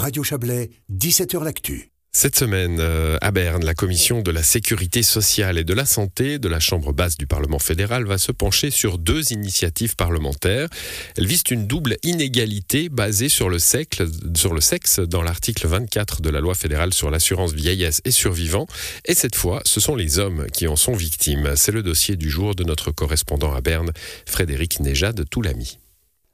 Radio Chablais, 17h L'Actu. Cette semaine, euh, à Berne, la commission de la sécurité sociale et de la santé de la Chambre basse du Parlement fédéral va se pencher sur deux initiatives parlementaires. Elles visent une double inégalité basée sur le, sexe, sur le sexe dans l'article 24 de la loi fédérale sur l'assurance vieillesse et survivants. Et cette fois, ce sont les hommes qui en sont victimes. C'est le dossier du jour de notre correspondant à Berne, Frédéric Neja de Toulami.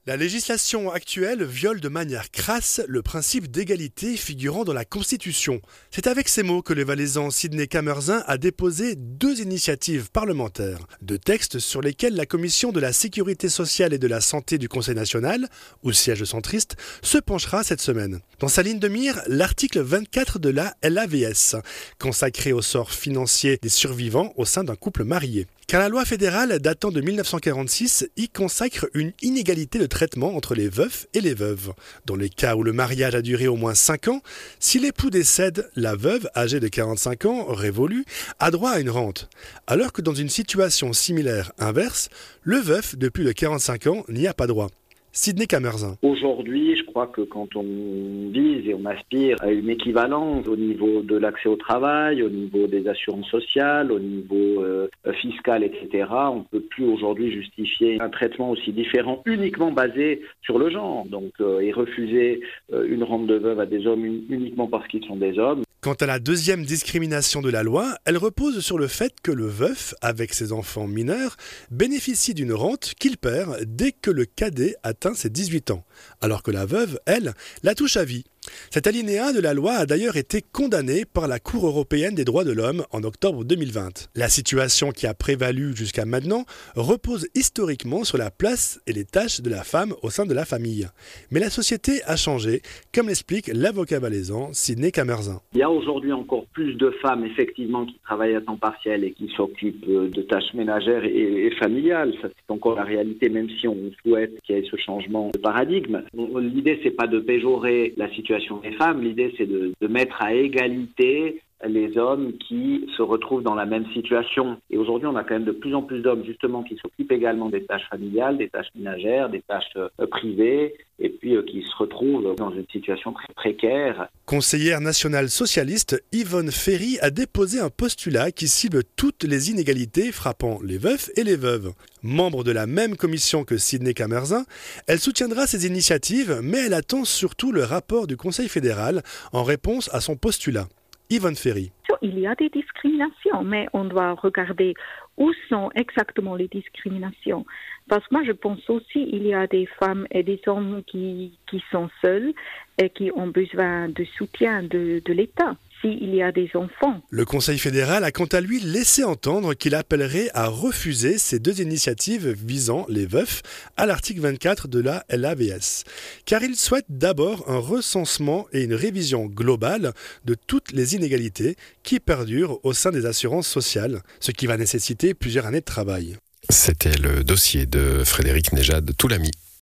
La législation actuelle viole de manière crasse le principe d'égalité figurant dans la Constitution. C'est avec ces mots que le valaisan Sidney Camerzin a déposé deux initiatives parlementaires, deux textes sur lesquels la Commission de la sécurité sociale et de la santé du Conseil national, ou siège centriste, se penchera cette semaine. Dans sa ligne de mire, l'article 24 de la LAVS, consacré au sort financier des survivants au sein d'un couple marié. Car la loi fédérale datant de 1946 y consacre une inégalité de traitement entre les veufs et les veuves. Dans les cas où le mariage a duré au moins 5 ans, si l'époux décède, la veuve, âgée de 45 ans, révolue, a droit à une rente. Alors que dans une situation similaire inverse, le veuf de plus de 45 ans n'y a pas droit. Sidney Camerzin. Aujourd'hui, je crois que quand on vise et on aspire à une équivalence au niveau de l'accès au travail, au niveau des assurances sociales, au niveau euh, fiscal, etc., on ne peut plus aujourd'hui justifier un traitement aussi différent uniquement basé sur le genre. Donc, euh, et refuser euh, une rente de veuve à des hommes uniquement parce qu'ils sont des hommes, Quant à la deuxième discrimination de la loi, elle repose sur le fait que le veuf, avec ses enfants mineurs, bénéficie d'une rente qu'il perd dès que le cadet atteint ses 18 ans, alors que la veuve, elle, la touche à vie. Cet alinéa de la loi a d'ailleurs été condamné par la Cour européenne des droits de l'homme en octobre 2020. La situation qui a prévalu jusqu'à maintenant repose historiquement sur la place et les tâches de la femme au sein de la famille. Mais la société a changé, comme l'explique l'avocat valaisan Sidney Camerzin. Il y a aujourd'hui encore plus de femmes effectivement qui travaillent à temps partiel et qui s'occupent de tâches ménagères et, familiales. Ça c'est encore la réalité, même si on souhaite qu'il y ait ce changement de paradigme. L'idée c'est pas de péjorer la situation femmes. L'idée, c'est de, mettre à égalité les hommes qui se retrouvent dans la même situation. Et aujourd'hui, on a quand même de plus en plus d'hommes, justement, qui s'occupent également des tâches familiales, des tâches ménagères, des tâches euh, privées, et puis euh, qui se retrouvent dans une situation très précaire. Conseillère nationale socialiste, Yvonne Ferry a déposé un postulat qui cible toutes les inégalités frappant les veufs et les veuves. Membre de la même commission que Sidney Camerzin, elle soutiendra ces initiatives, mais elle attend surtout le rapport du Conseil fédéral en réponse à son postulat. Il y a des discriminations, mais on doit regarder où sont exactement les discriminations. Parce que moi, je pense aussi qu'il y a des femmes et des hommes qui, qui sont seuls et qui ont besoin de soutien de, de l'État s'il y a des enfants. Le Conseil fédéral a quant à lui laissé entendre qu'il appellerait à refuser ces deux initiatives visant les veufs à l'article 24 de la LAVS, car il souhaite d'abord un recensement et une révision globale de toutes les inégalités qui perdurent au sein des assurances sociales, ce qui va nécessiter plusieurs années de travail. C'était le dossier de Frédéric Nejad Toulami.